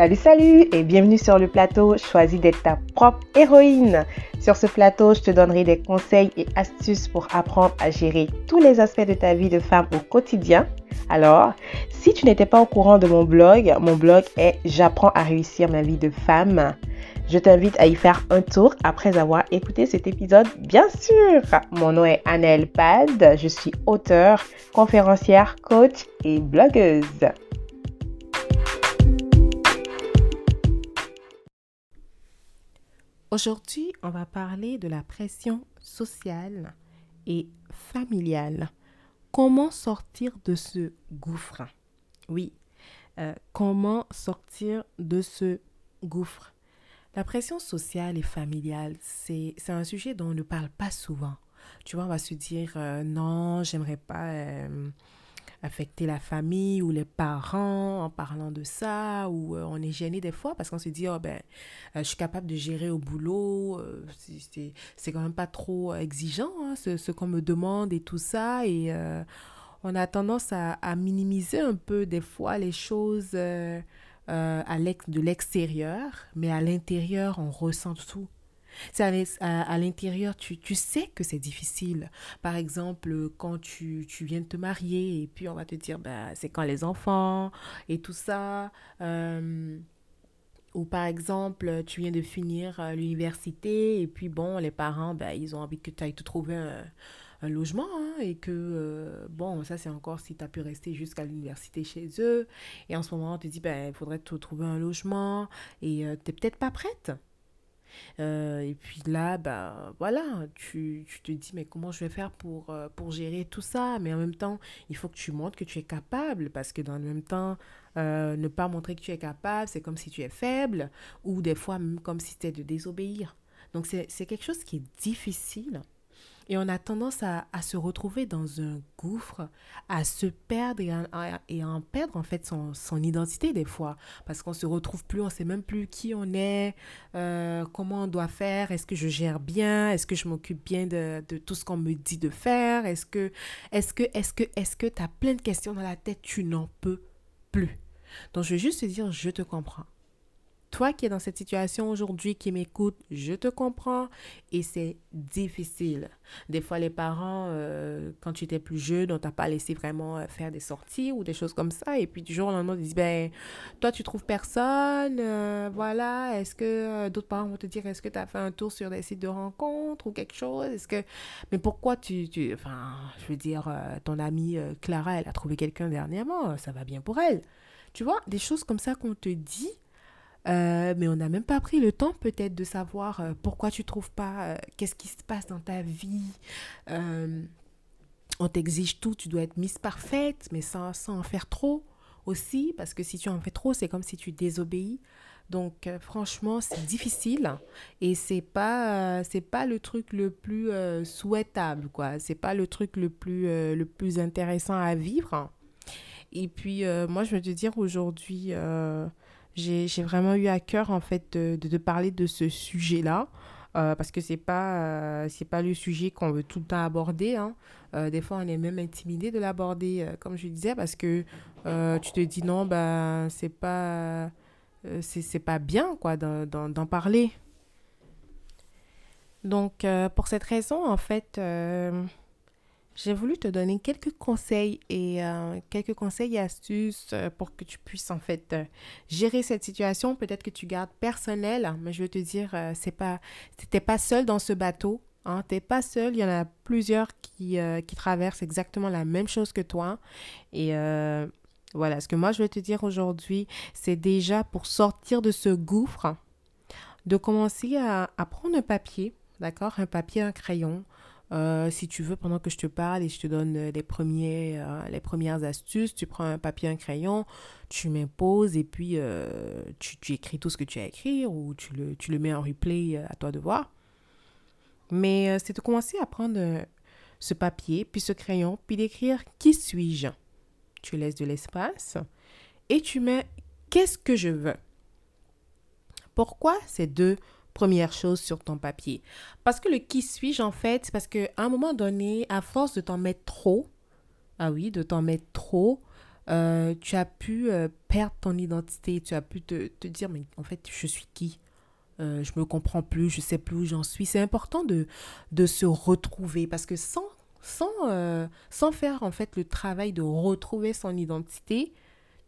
Salut, salut et bienvenue sur le plateau. Choisis d'être ta propre héroïne. Sur ce plateau, je te donnerai des conseils et astuces pour apprendre à gérer tous les aspects de ta vie de femme au quotidien. Alors, si tu n'étais pas au courant de mon blog, mon blog est J'apprends à réussir ma vie de femme. Je t'invite à y faire un tour après avoir écouté cet épisode, bien sûr. Mon nom est Annelle Pad, je suis auteure, conférencière, coach et blogueuse. Aujourd'hui, on va parler de la pression sociale et familiale. Comment sortir de ce gouffre? Oui, euh, comment sortir de ce gouffre? La pression sociale et familiale, c'est un sujet dont on ne parle pas souvent. Tu vois, on va se dire euh, non, j'aimerais pas euh, affecter la famille ou les parents en parlant de ça, ou euh, on est gêné des fois parce qu'on se dit, oh ben, euh, je suis capable de gérer au boulot, euh, c'est quand même pas trop exigeant hein, ce, ce qu'on me demande et tout ça, et on a tendance à, minimiser un peu des fois les choses à de l'extérieur, mais à l'intérieur, on ressent tout. C'est à, l'intérieur, tu, tu, sais que c'est difficile. Par exemple, quand tu, tu, viens de te marier et puis on va te dire, ben, c'est quand les enfants et tout ça. Euh, ou par exemple, tu viens de finir euh, l'université et puis bon, les parents, ben, ils ont envie que tu ailles te trouver un, un logement hein, et que, euh, bon, ça c'est encore si tu as pu rester jusqu'à l'université chez eux. Et en ce moment, on te dit, ben, il faudrait te trouver un logement et tu n'es peut-être pas prête. Euh, et puis là, bah, voilà, tu, tu, te dis, mais comment je vais faire pour, euh, pour gérer tout ça? Mais en même temps, il faut que tu montres que tu es capable, parce que dans le même temps, euh, ne pas montrer que tu es capable, c'est comme si tu es faible, ou des fois même comme si c'était de désobéir. Donc c'est quelque chose qui est difficile. Et on a tendance à, se retrouver dans un gouffre, à se perdre et à, en perdre en fait son, son, identité des fois. Parce qu'on se retrouve plus, on sait même plus qui on est, euh, comment on doit faire, est-ce que je gère bien, est-ce que je m'occupe bien de, de, tout ce qu'on me dit de faire, est-ce que, est-ce que, est-ce que, est-ce que tu as plein de questions dans la tête, tu n'en peux plus. Donc je vais juste te dire, je te comprends. Toi qui es dans cette situation aujourd'hui, qui m'écoute, je te comprends et c'est difficile. Des fois, les parents, euh, quand tu étais plus jeune, on t'a pas laissé vraiment euh, faire des sorties ou des choses comme ça. Et puis du jour au lendemain, ils disent, ben, toi, tu trouves personne, euh, voilà. Est-ce que d'autres parents vont te dire, est-ce que tu as fait un tour sur des sites de rencontres ou quelque chose? Est-ce que, mais pourquoi tu, tu, enfin, je veux dire, ton amie Clara, elle a trouvé quelqu'un dernièrement, ça va bien pour elle. Tu vois, des choses comme ça qu'on te dit euh, mais on n'a même pas pris le temps peut-être de savoir euh, pourquoi tu trouves pas, euh, qu'est-ce qui se passe dans ta vie. on t'exige tout, tu dois être mise parfaite, mais sans, sans, en faire trop aussi, parce que si tu en fais trop, c'est comme si tu désobéis. Donc franchement, c'est difficile et c'est pas c'est pas le truc le plus souhaitable quoi. C'est pas le truc le plus le plus intéressant à vivre. Et puis moi je veux te dire aujourd'hui j'ai vraiment eu à cœur en fait de, parler de ce sujet-là. Euh, parce que c'est pas euh, c'est pas le sujet qu'on veut tout le temps aborder hein. euh, des fois on est même intimidé de l'aborder comme je disais parce que tu te dis non ben c'est pas c'est pas bien quoi d'en parler donc pour cette raison en fait j'ai voulu te donner quelques conseils et euh, quelques conseils et astuces euh, pour que tu puisses en fait euh, gérer cette situation. Peut-être que tu gardes personnel, mais je veux te dire, c'est pas, t'es pas seul dans ce bateau. Hein, t'es pas seul, il y en a plusieurs qui, qui traversent exactement la même chose que toi. Et voilà, ce que moi je veux te dire aujourd'hui, c'est déjà pour sortir de ce gouffre, de commencer à, à prendre un papier, d'accord, un papier, un crayon, euh, si tu veux, pendant que je te parle et je te donne euh, les, premiers, euh, les premières astuces, tu prends un papier, un crayon, tu m'imposes et puis tu, écris tout ce que tu as écrit ou tu le, tu le mets en replay à toi de voir. Mais c'est de commencer à prendre ce papier, puis ce crayon, puis d'écrire qui suis-je? Tu laisses de l'espace et tu mets qu'est-ce que je veux? Pourquoi ces deux première chose sur ton papier. Parce que le qui suis-je, en fait, c'est parce qu'à un moment donné, à force de t'en mettre trop, ah oui, de t'en mettre trop, euh, tu as pu euh, perdre ton identité, tu as pu te, te, dire, mais en fait, je suis qui? Euh, Je me comprends plus, je sais plus où j'en suis. C'est important de, de se retrouver parce que sans, sans, sans faire en fait le travail de retrouver son identité,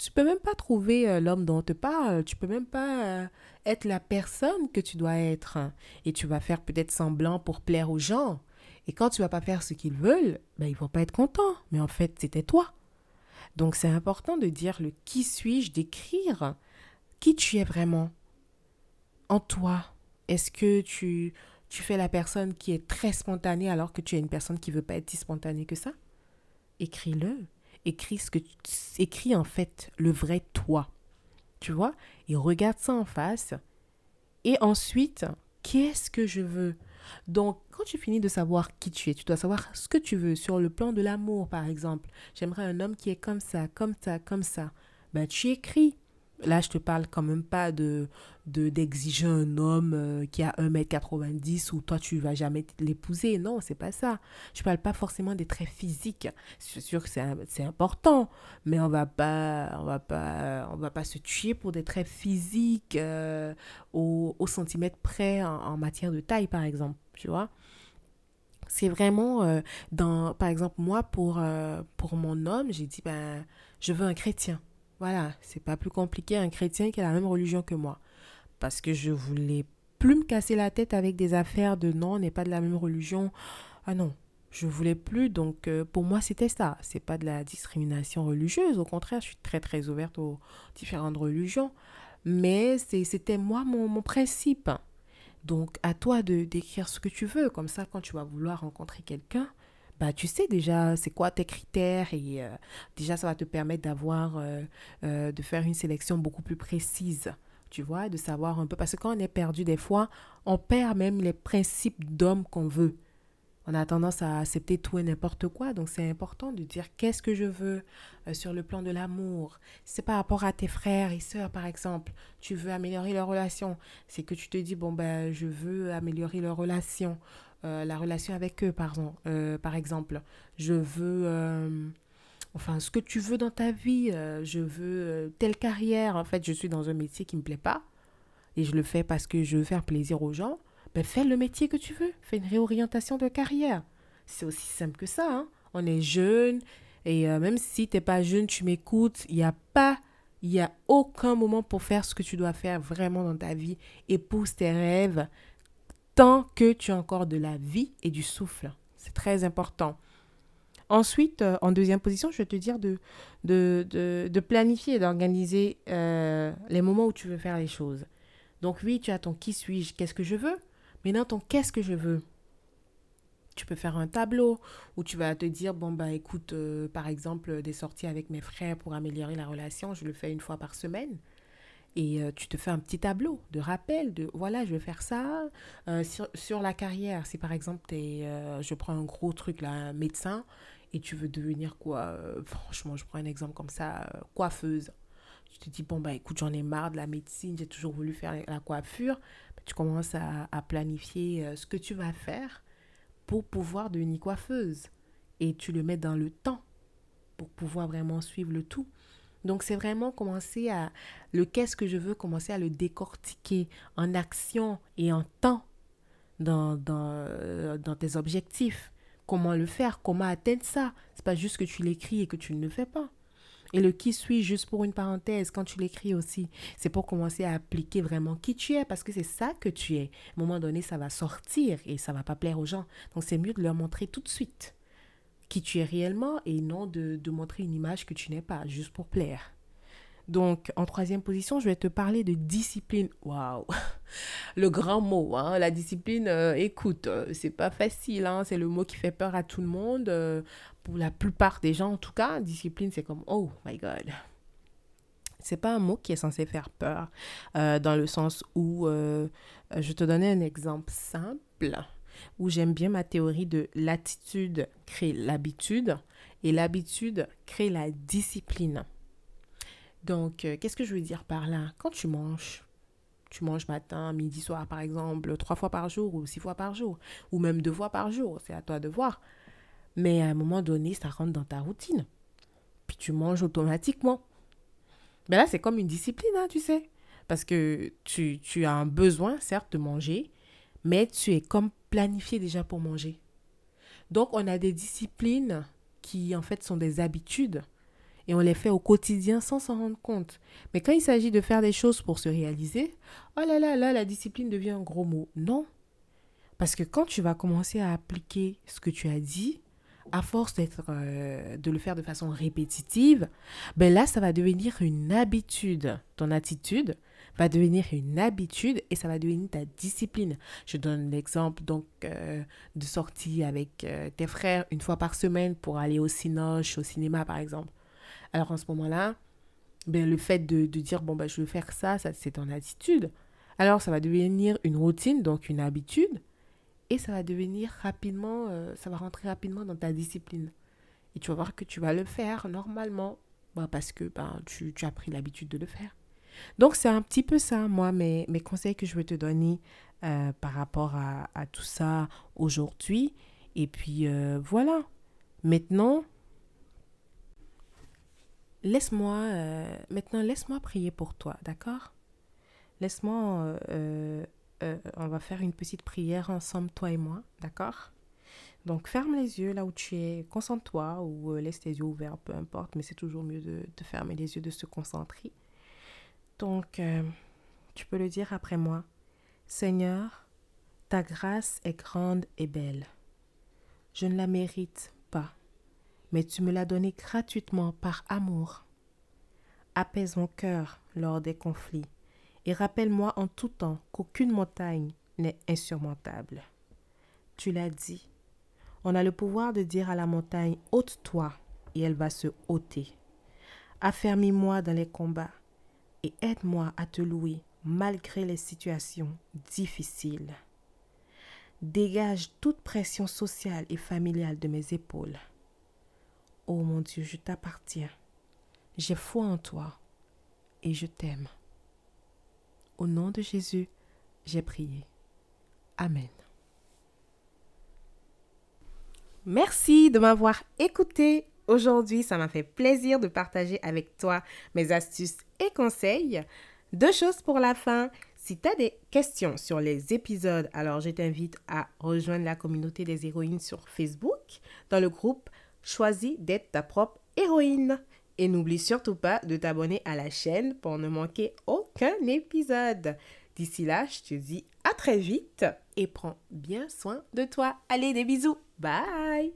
tu peux même pas trouver l'homme dont tu parles, tu peux même pas être la personne que tu dois être. Et tu vas faire peut-être semblant pour plaire aux gens. Et quand tu vas pas faire ce qu'ils veulent, ben, ils vont pas être contents. Mais en fait, c'était toi. Donc c'est important de dire le qui suis-je, d'écrire qui tu es vraiment en toi. Est-ce que tu, tu fais la personne qui est très spontanée alors que tu es une personne qui veut pas être si spontanée que ça? Écris-le. Écris ce que tu, écris en fait le vrai toi. Tu vois? Et regarde ça en face. Et ensuite, qu'est-ce que je veux? Donc, quand tu finis de savoir qui tu es, tu dois savoir ce que tu veux sur le plan de l'amour, par exemple. J'aimerais un homme qui est comme ça, comme ça, comme ça. Ben, tu écris. Là, je te parle quand même pas de d'exiger un homme euh, qui a 1m90 ou toi tu vas jamais l'épouser. Non, c'est pas ça. Je parle pas forcément des traits physiques. C'est sûr que c'est important, mais on va pas on va pas on va pas se tuer pour des traits physiques euh, au, au, centimètre près en, matière de taille par exemple, tu vois. C'est vraiment euh, dans par exemple moi pour pour mon homme, j'ai dit ben je veux un chrétien. Voilà, c'est pas plus compliqué un chrétien qui a la même religion que moi parce que je voulais plus me casser la tête avec des affaires de non, on n'est pas de la même religion. Ah non, je voulais plus. Donc euh, pour moi, c'était ça. C'est pas de la discrimination religieuse. Au contraire, je suis très très ouverte aux différentes religions. Mais c'était moi mon, mon, principe. Donc à toi de d'écrire ce que tu veux. Comme ça, quand tu vas vouloir rencontrer quelqu'un, bah, tu sais déjà c'est quoi tes critères et euh, déjà ça va te permettre d'avoir, euh, de faire une sélection beaucoup plus précise tu vois, de savoir un peu. Parce que quand on est perdu, des fois, on perd même les principes d'homme qu'on veut. On a tendance à accepter tout et n'importe quoi. Donc, c'est important de dire qu'est-ce que je veux euh, sur le plan de l'amour. C'est par rapport à tes frères et sœurs, par exemple. Tu veux améliorer leur relation. C'est que tu te dis, bon, ben, je veux améliorer leur relation. Euh, la relation avec eux, euh, par exemple. Je veux enfin ce que tu veux dans ta vie. Euh, je veux euh, telle carrière. En fait, je suis dans un métier qui me plaît pas et je le fais parce que je veux faire plaisir aux gens. Ben, fais le métier que tu veux. Fais une réorientation de carrière. C'est aussi simple que ça. Hein. On est jeune et euh, même si tu n'es pas jeune, tu m'écoutes. Il n'y a pas, il y a aucun moment pour faire ce que tu dois faire vraiment dans ta vie. Épouse tes rêves tant que tu as encore de la vie et du souffle. C'est très important. Ensuite, euh, en deuxième position, je vais te dire de, de, de, planifier et d'organiser euh, les moments où tu veux faire les choses. Donc oui, tu as ton qui suis-je, qu'est-ce que je veux. Mais dans ton qu'est-ce que je veux, tu peux faire un tableau où tu vas te dire, bon, bah écoute, euh, par exemple, des sorties avec mes frères pour améliorer la relation, je le fais une fois par semaine. Et tu te fais un petit tableau de rappel de voilà, je vais faire ça. sur, sur, la carrière, si par exemple, es, je prends un gros truc là, un médecin, et tu veux devenir quoi euh, Franchement, je prends un exemple comme ça, euh, coiffeuse. Tu te dis, bon, bah écoute, j'en ai marre de la médecine, j'ai toujours voulu faire la coiffure. Bah, tu commences à, planifier euh, ce que tu vas faire pour pouvoir devenir coiffeuse. Et tu le mets dans le temps pour pouvoir vraiment suivre le tout. Donc, c'est vraiment commencer à le qu'est-ce que je veux, commencer à le décortiquer en action et en temps dans, dans, dans tes objectifs comment le faire, comment atteindre ça. C'est pas juste que tu l'écris et que tu ne le fais pas. Et le qui suis, juste pour une parenthèse, quand tu l'écris aussi, c'est pour commencer à appliquer vraiment qui tu es, parce que c'est ça que tu es. À un moment donné, ça va sortir et ça va pas plaire aux gens. Donc c'est mieux de leur montrer tout de suite qui tu es réellement et non de, montrer une image que tu n'es pas, juste pour plaire. Donc, en troisième position, je vais te parler de discipline. Waouh! Le grand mot, hein? La discipline, euh, écoute, euh, c'est pas facile, hein? C'est le mot qui fait peur à tout le monde. Euh, pour la plupart des gens, en tout cas, discipline, c'est comme, oh my God. C'est pas un mot qui est censé faire peur, dans le sens où, je te donnais un exemple simple, où j'aime bien ma théorie de l'attitude crée l'habitude et l'habitude crée la discipline. Donc, euh, qu'est-ce que je veux dire par là? Quand tu manges, tu manges matin, midi, soir, par exemple, trois fois par jour ou six fois par jour, ou même deux fois par jour, c'est à toi de voir. Mais à un moment donné, ça rentre dans ta routine. Puis tu manges automatiquement. Mais là, c'est comme une discipline, hein, tu sais. Parce que tu, tu as un besoin, certes, de manger, mais tu es comme planifié déjà pour manger. Donc, on a des disciplines qui, en fait, sont des habitudes et on les fait au quotidien sans s'en rendre compte. Mais quand il s'agit de faire des choses pour se réaliser, oh là là, là, la discipline devient un gros mot. Non. Parce que quand tu vas commencer à appliquer ce que tu as dit, à force d'être, euh, de le faire de façon répétitive, ben là, ça va devenir une habitude. Ton attitude va devenir une habitude et ça va devenir ta discipline. Je donne l'exemple donc euh, de sortie avec euh, tes frères une fois par semaine pour aller au cinoche, au cinéma par exemple. Alors en ce moment-là, ben, le fait de, dire bon ben, je veux faire ça, ça c'est ton attitude. Alors ça va devenir une routine, donc une habitude et ça va devenir rapidement, euh, ça va rentrer rapidement dans ta discipline. Et tu vas voir que tu vas le faire normalement bah, parce que ben, tu, tu as pris l'habitude de le faire. Donc, c'est un petit peu ça, moi, mes, mes conseils que je veux te donner euh, par rapport à, à, tout ça aujourd'hui. Et puis, euh, voilà. Maintenant, laisse-moi maintenant laisse-moi prier pour toi, d'accord? Laisse-moi euh, on va faire une petite prière ensemble, toi et moi, d'accord? Donc ferme les yeux là où tu es, concentre-toi ou euh, laisse tes yeux ouverts, peu importe, mais c'est toujours mieux de, fermer les yeux, de se concentrer. Donc, euh, tu peux le dire après moi. Seigneur, ta grâce est grande et belle. Je ne la mérite pas, mais tu me l'as donnée gratuitement par amour. Apaise mon cœur lors des conflits et rappelle-moi en tout temps qu'aucune montagne n'est insurmontable. Tu l'as dit. On a le pouvoir de dire à la montagne ôte-toi et elle va se ôter. Affermis-moi dans les combats et aide-moi à te louer malgré les situations difficiles. Dégage toute pression sociale et familiale de mes épaules. Oh mon Dieu, je t'appartiens. J'ai foi en toi et je t'aime. Au nom de Jésus, j'ai prié. Amen. Merci de m'avoir écouté aujourd'hui. Ça m'a fait plaisir de partager avec toi mes astuces et conseils. Deux choses pour la fin. Si tu as des questions sur les épisodes, alors je t'invite à rejoindre la communauté des héroïnes sur Facebook dans le groupe Choisis d'être ta propre héroïne. Et n'oublie surtout pas de t'abonner à la chaîne pour ne manquer aucun épisode. D'ici là, je te dis à très vite et prends bien soin de toi. Allez, des bisous. Bye